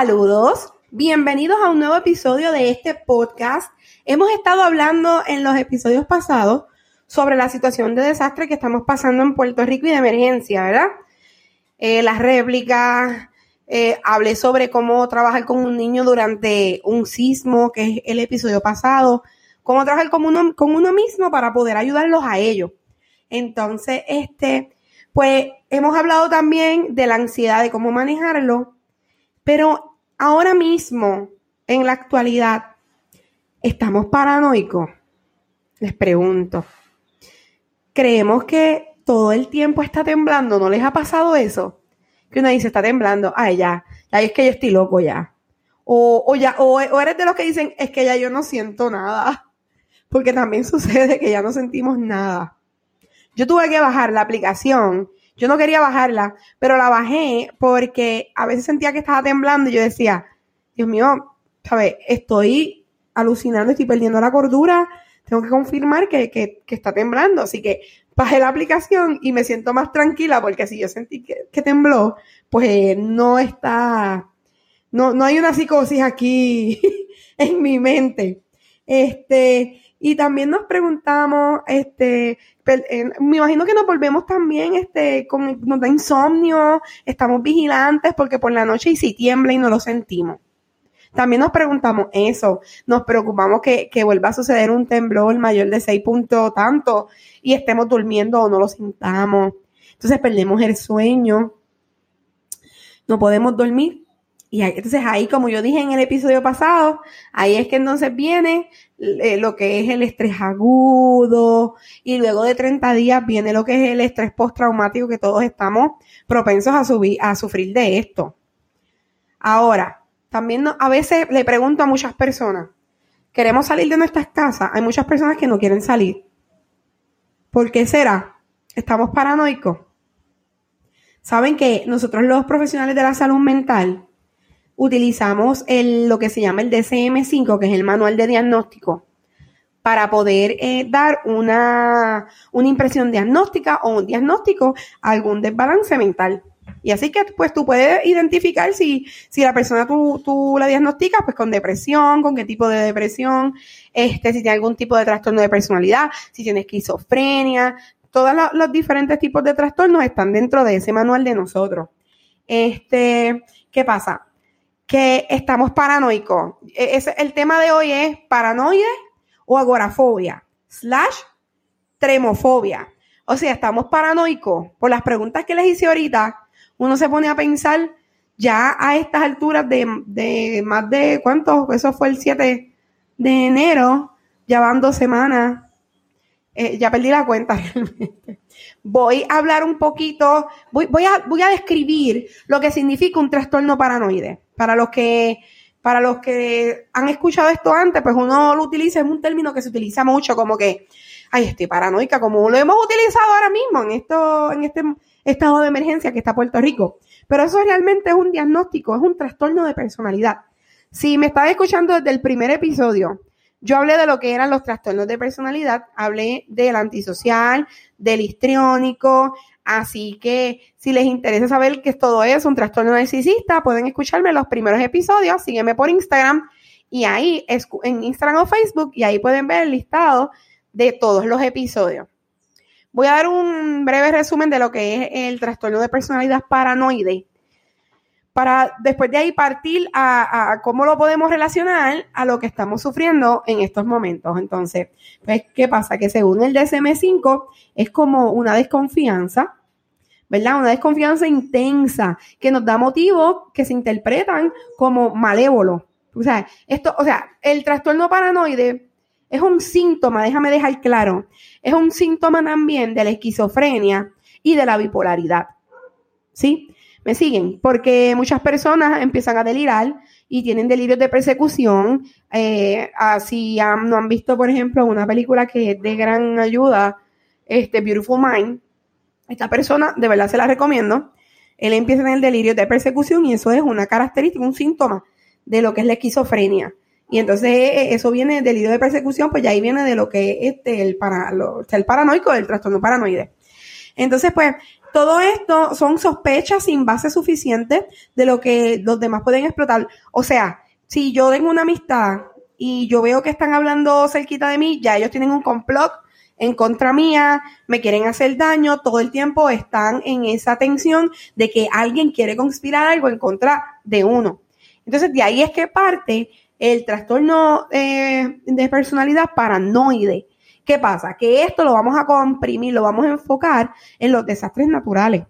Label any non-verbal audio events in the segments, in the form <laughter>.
Saludos, bienvenidos a un nuevo episodio de este podcast. Hemos estado hablando en los episodios pasados sobre la situación de desastre que estamos pasando en Puerto Rico y de emergencia, ¿verdad? Eh, las réplicas, eh, hablé sobre cómo trabajar con un niño durante un sismo, que es el episodio pasado, cómo trabajar con uno, con uno mismo para poder ayudarlos a ellos. Entonces, este, pues hemos hablado también de la ansiedad, de cómo manejarlo pero ahora mismo, en la actualidad, ¿estamos paranoicos? Les pregunto. ¿Creemos que todo el tiempo está temblando? ¿No les ha pasado eso? Que uno dice, está temblando. Ay, ya, ya es que yo estoy loco ya. O, o ya, o, o eres de los que dicen, es que ya yo no siento nada. Porque también sucede que ya no sentimos nada. Yo tuve que bajar la aplicación yo no quería bajarla, pero la bajé porque a veces sentía que estaba temblando y yo decía, Dios mío, ¿sabes? Estoy alucinando, estoy perdiendo la cordura, tengo que confirmar que, está temblando. Así que bajé la aplicación y me siento más tranquila porque si yo sentí que, que tembló, pues no está, no, no hay una psicosis aquí <laughs> en mi mente. Este, y también nos preguntamos, este, me imagino que nos volvemos también, este, con, nos da insomnio, estamos vigilantes porque por la noche y si tiembla y no lo sentimos. También nos preguntamos eso, nos preocupamos que, que vuelva a suceder un temblor mayor de 6 puntos tanto y estemos durmiendo o no lo sintamos. Entonces perdemos el sueño, no podemos dormir y entonces ahí, como yo dije en el episodio pasado, ahí es que entonces viene eh, lo que es el estrés agudo y luego de 30 días viene lo que es el estrés postraumático que todos estamos propensos a, sufrir de esto. Ahora, también a veces le pregunto a muchas personas, ¿queremos salir de nuestras casas? Hay muchas personas que no quieren salir. ¿Por qué será? ¿Estamos paranoicos? Saben que nosotros los profesionales de la salud mental utilizamos el, lo que se llama el DCM5, que es el manual de diagnóstico, para poder eh, dar una, una impresión diagnóstica o un diagnóstico a algún desbalance mental. Y así que pues tú puedes identificar si, si la persona tú, tú la diagnosticas pues con depresión, con qué tipo de depresión, este, si tiene algún tipo de trastorno de personalidad, si tiene esquizofrenia, todos los, los diferentes tipos de trastornos están dentro de ese manual de nosotros. Este, ¿qué pasa? Que estamos paranoicos. E, el tema de hoy es paranoia o agorafobia, slash tremofobia. O sea, estamos paranoicos. Por las preguntas que les hice ahorita, uno se pone a pensar ya a estas alturas de, de más de, ¿cuántos? Eso fue el 7 de enero, ya van dos semanas. Eh, ya perdí la cuenta <laughs> realmente. Voy a hablar un poquito, voy, a, voy a describir lo que significa un trastorno paranoide. Para los que, para los que han escuchado esto antes, pues uno lo utiliza, es un término que se utiliza mucho, como que, ay, estoy paranoica, como lo hemos utilizado ahora mismo en esto, en este estado de emergencia que está Puerto Rico. Pero eso realmente es un diagnóstico, es un trastorno de personalidad. Si me estás escuchando desde el primer episodio, yo hablé de lo que eran los trastornos de personalidad, hablé del antisocial, del histriónico, Así que si les interesa saber qué es todo eso, un trastorno narcisista, pueden escucharme los primeros episodios, sígueme por Instagram y ahí en Instagram o Facebook y ahí pueden ver el listado de todos los episodios. Voy a dar un breve resumen de lo que es el trastorno de personalidad paranoide para después de ahí partir a, cómo lo podemos relacionar a lo que estamos sufriendo en estos momentos. Entonces, pues, ¿qué pasa? Que según el DSM-5 es como una desconfianza, ¿verdad? Una desconfianza intensa que nos da motivos que se interpretan como malévolos. O sea, esto, o sea, el trastorno paranoide es un síntoma, déjame dejar claro, es un síntoma también de la esquizofrenia y de la bipolaridad. ¿Sí? ¿Me siguen? Porque muchas personas empiezan a delirar y tienen delirios de persecución. Eh, así no han visto, por ejemplo, una película que es de gran ayuda, este Beautiful Mind. Esta persona, de verdad se la recomiendo. Él empieza a tener delirios de persecución y eso es una característica, un síntoma de lo que es la esquizofrenia. Y entonces eh, eso viene del delirio de persecución, pues ya ahí viene de lo que es este, el, para, el paranoico, el trastorno paranoide. Entonces, pues, todo esto son sospechas sin base suficiente de lo que los demás pueden explotar. O sea, si yo tengo una amistad y yo veo que están hablando cerquita de mí, ya ellos tienen un complot en contra mía, me quieren hacer daño, todo el tiempo están en esa tensión de que alguien quiere conspirar algo en contra de uno. Entonces, de ahí es que parte el trastorno eh, de personalidad paranoide. ¿Qué pasa? Que esto lo vamos a comprimir, lo vamos a enfocar en los desastres naturales.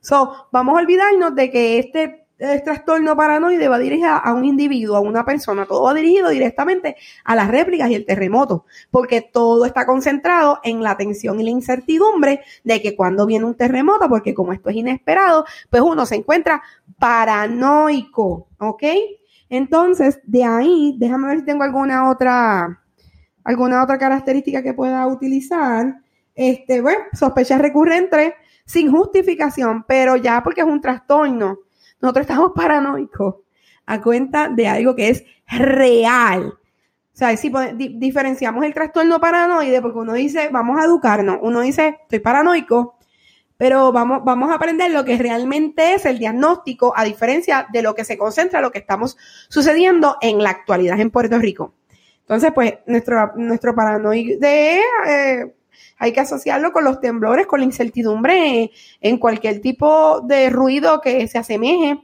So, vamos a olvidarnos de que este el trastorno paranoide va dirigido a un individuo, a una persona, todo va dirigido directamente a las réplicas y el terremoto, porque todo está concentrado en la tensión y la incertidumbre de que cuando viene un terremoto, porque como esto es inesperado, pues uno se encuentra paranoico, ¿ok? Entonces, de ahí, déjame ver si tengo alguna otra, alguna otra característica que pueda utilizar. Este, bueno, sospechas recurrentes sin justificación, pero ya porque es un trastorno nosotros estamos paranoicos a cuenta de algo que es real. O sea, si diferenciamos el trastorno paranoide, porque uno dice, vamos a educarnos, uno dice, estoy paranoico, pero vamos, vamos a aprender lo que realmente es el diagnóstico, a diferencia de lo que se concentra, lo que estamos sucediendo en la actualidad en Puerto Rico. Entonces, pues, nuestro, nuestro paranoide eh, hay que asociarlo con los temblores, con la incertidumbre en cualquier tipo de ruido que se asemeje.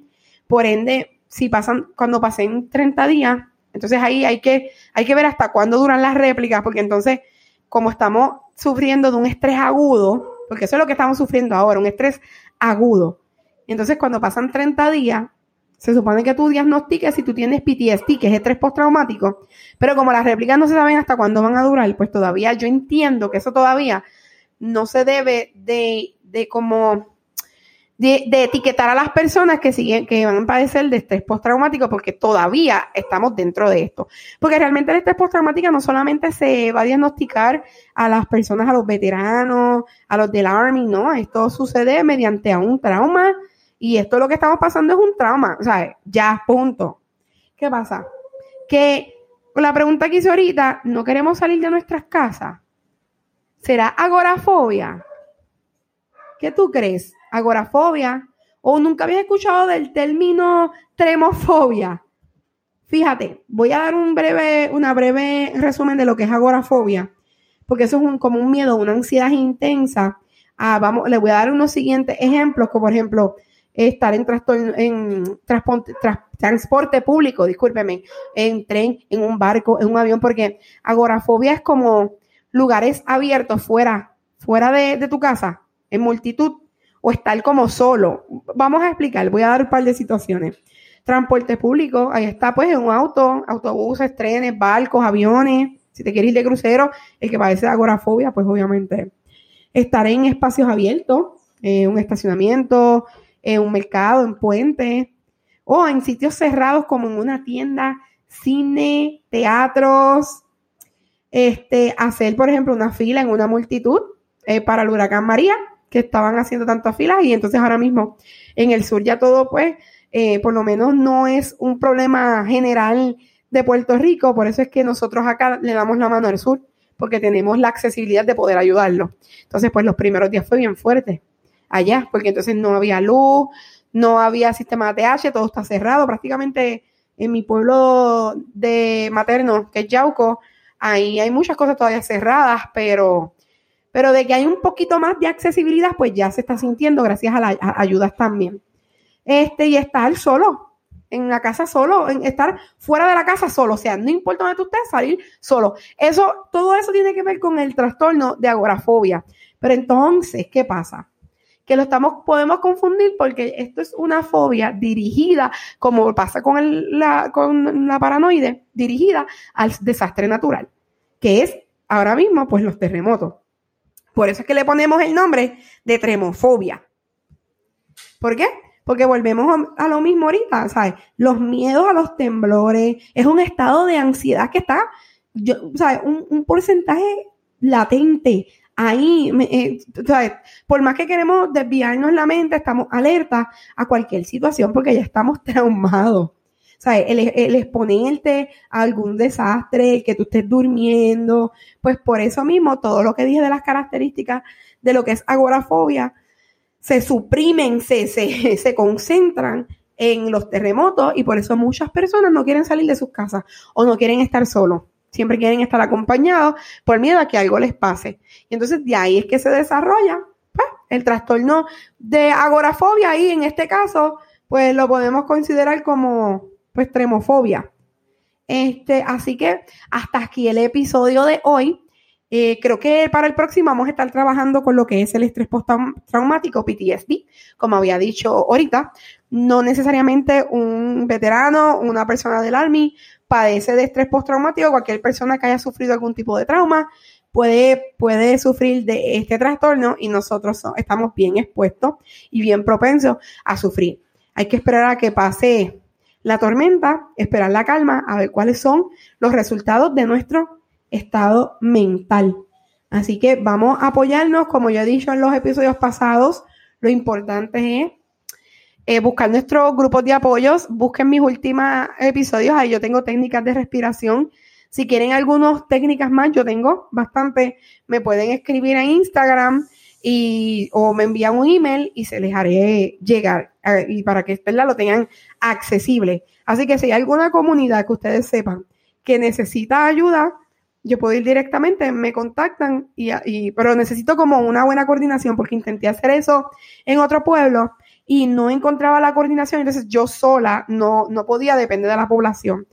Por ende, si pasan, cuando pasen 30 días, entonces ahí hay que, hay que ver hasta cuándo duran las réplicas, porque entonces, como estamos sufriendo de un estrés agudo, porque eso es lo que estamos sufriendo ahora, un estrés agudo. Entonces, cuando pasan 30 días, se supone que tú diagnostiques si tú tienes PTSD, que es estrés postraumático, pero como las réplicas no se saben hasta cuándo van a durar, pues todavía yo entiendo que eso todavía no se debe de, de como de, etiquetar a las personas que siguen, que van a padecer de estrés postraumático, porque todavía estamos dentro de esto. Porque realmente el estrés postraumático no solamente se va a diagnosticar a las personas, a los veteranos, a los del Army, no, esto sucede mediante un trauma y esto lo que estamos pasando es un trauma, o ya, punto. ¿Qué pasa? Que la pregunta que hice ahorita, ¿no queremos salir de nuestras casas? ¿Será agorafobia? ¿Qué tú crees? ¿Agorafobia? ¿O nunca habías escuchado del término tremofobia? Fíjate, voy a dar un breve, una breve resumen de lo que es agorafobia, porque eso es un, como un miedo, una ansiedad intensa. Ah, vamos, le voy a dar unos siguientes ejemplos, como por ejemplo, estar en, en transporte, público, discúlpeme, en tren, en un barco, en un avión, porque agorafobia es como lugares abiertos fuera, fuera de, tu casa, en multitud, o estar como solo. Vamos a explicar, voy a dar un par de situaciones. Transporte público, ahí está pues en un auto, autobuses, trenes, barcos, aviones. Si te quieres ir de crucero, el que padece de agorafobia, pues obviamente estar en espacios abiertos, eh, un estacionamiento, en un mercado, en puente, o en sitios cerrados como en una tienda, cine, teatros, este, hacer, por ejemplo, una fila en una multitud eh, para el huracán María, que estaban haciendo tantas filas y entonces ahora mismo en el sur ya todo, pues, eh, por lo menos no es un problema general de Puerto Rico, por eso es que nosotros acá le damos la mano al sur, porque tenemos la accesibilidad de poder ayudarlo. Entonces, pues los primeros días fue bien fuerte allá, porque entonces no había luz, no había sistema de ATH, todo está cerrado. Prácticamente en mi pueblo de materno, que es Yauco, ahí hay muchas cosas todavía cerradas, pero, pero de que hay un poquito más de accesibilidad, pues ya se está sintiendo gracias a las ayudas también. Este, y estar solo, en la casa solo, en estar fuera de la casa solo, o sea, no importa dónde tú estés, salir solo. Eso, todo eso tiene que ver con el trastorno de agorafobia. Pero entonces, ¿qué pasa? Que lo estamos, podemos confundir porque esto es una fobia dirigida, como pasa con, la, con la paranoide, dirigida al desastre natural, que es ahora mismo pues los terremotos. Por eso es que le ponemos el nombre de tremofobia. ¿Por qué? Porque volvemos a lo mismo ahorita, ¿sabes? Los miedos a los temblores, es un estado de ansiedad que está, ¿sabes? Un, un porcentaje latente ahí, eh, por más que queremos desviarnos la mente, estamos alerta a cualquier situación porque ya estamos <laughs> traumados. O el, el, exponerte a algún desastre, que tú estés durmiendo, pues por eso mismo todo lo que dije de las características de lo que es agorafobia, se suprimen, se, se, <laughs> se concentran en los terremotos y por eso muchas personas no quieren salir de sus casas o no quieren estar solos. Siempre quieren estar acompañados por miedo a que algo les pase. Y entonces de ahí es que se desarrolla pues, el trastorno de agorafobia y en este caso pues lo podemos considerar como pues tremofobia. Este, así que hasta aquí el episodio de hoy. Eh, creo que para el próximo vamos a estar trabajando con lo que es el estrés postraumático, PTSD, como había dicho ahorita. No necesariamente un veterano, una persona del Army padece de estrés postraumático, cualquier persona que haya sufrido algún tipo de trauma puede, puede sufrir de este trastorno y nosotros estamos bien expuestos y bien propensos a sufrir. Hay que esperar a que pase la tormenta, esperar la calma, a ver cuáles son los resultados de nuestro estado mental. Así que vamos a apoyarnos, como yo he dicho en los episodios pasados, lo importante es eh, buscar nuestros grupos de apoyos, busquen mis últimos episodios, ahí yo tengo técnicas de respiración. Si quieren algunas técnicas más, yo tengo bastante, me pueden escribir en Instagram y, o me envían un email y se les haré llegar y para que lo tengan accesible. Así que si hay alguna comunidad que ustedes sepan que necesita ayuda, yo puedo ir directamente, me contactan, y, pero necesito como una buena coordinación porque intenté hacer eso en otro pueblo y no encontraba la coordinación, entonces yo sola no, no podía depender de la población.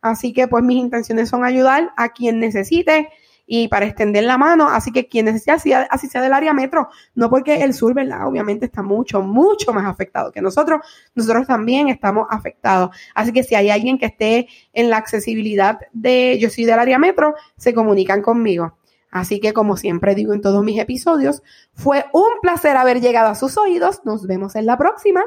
Así que pues mis intenciones son ayudar a quien necesite y para extender la mano. Así que quien necesite, así, sea del área metro, no porque el sur, ¿verdad? Obviamente está mucho, mucho más afectado que nosotros. Nosotros también estamos afectados. Así que si hay alguien que esté en la accesibilidad de yo soy del área metro, se comunican conmigo. Así que como siempre digo en todos mis episodios, fue un placer haber llegado a sus oídos. Nos vemos en la próxima.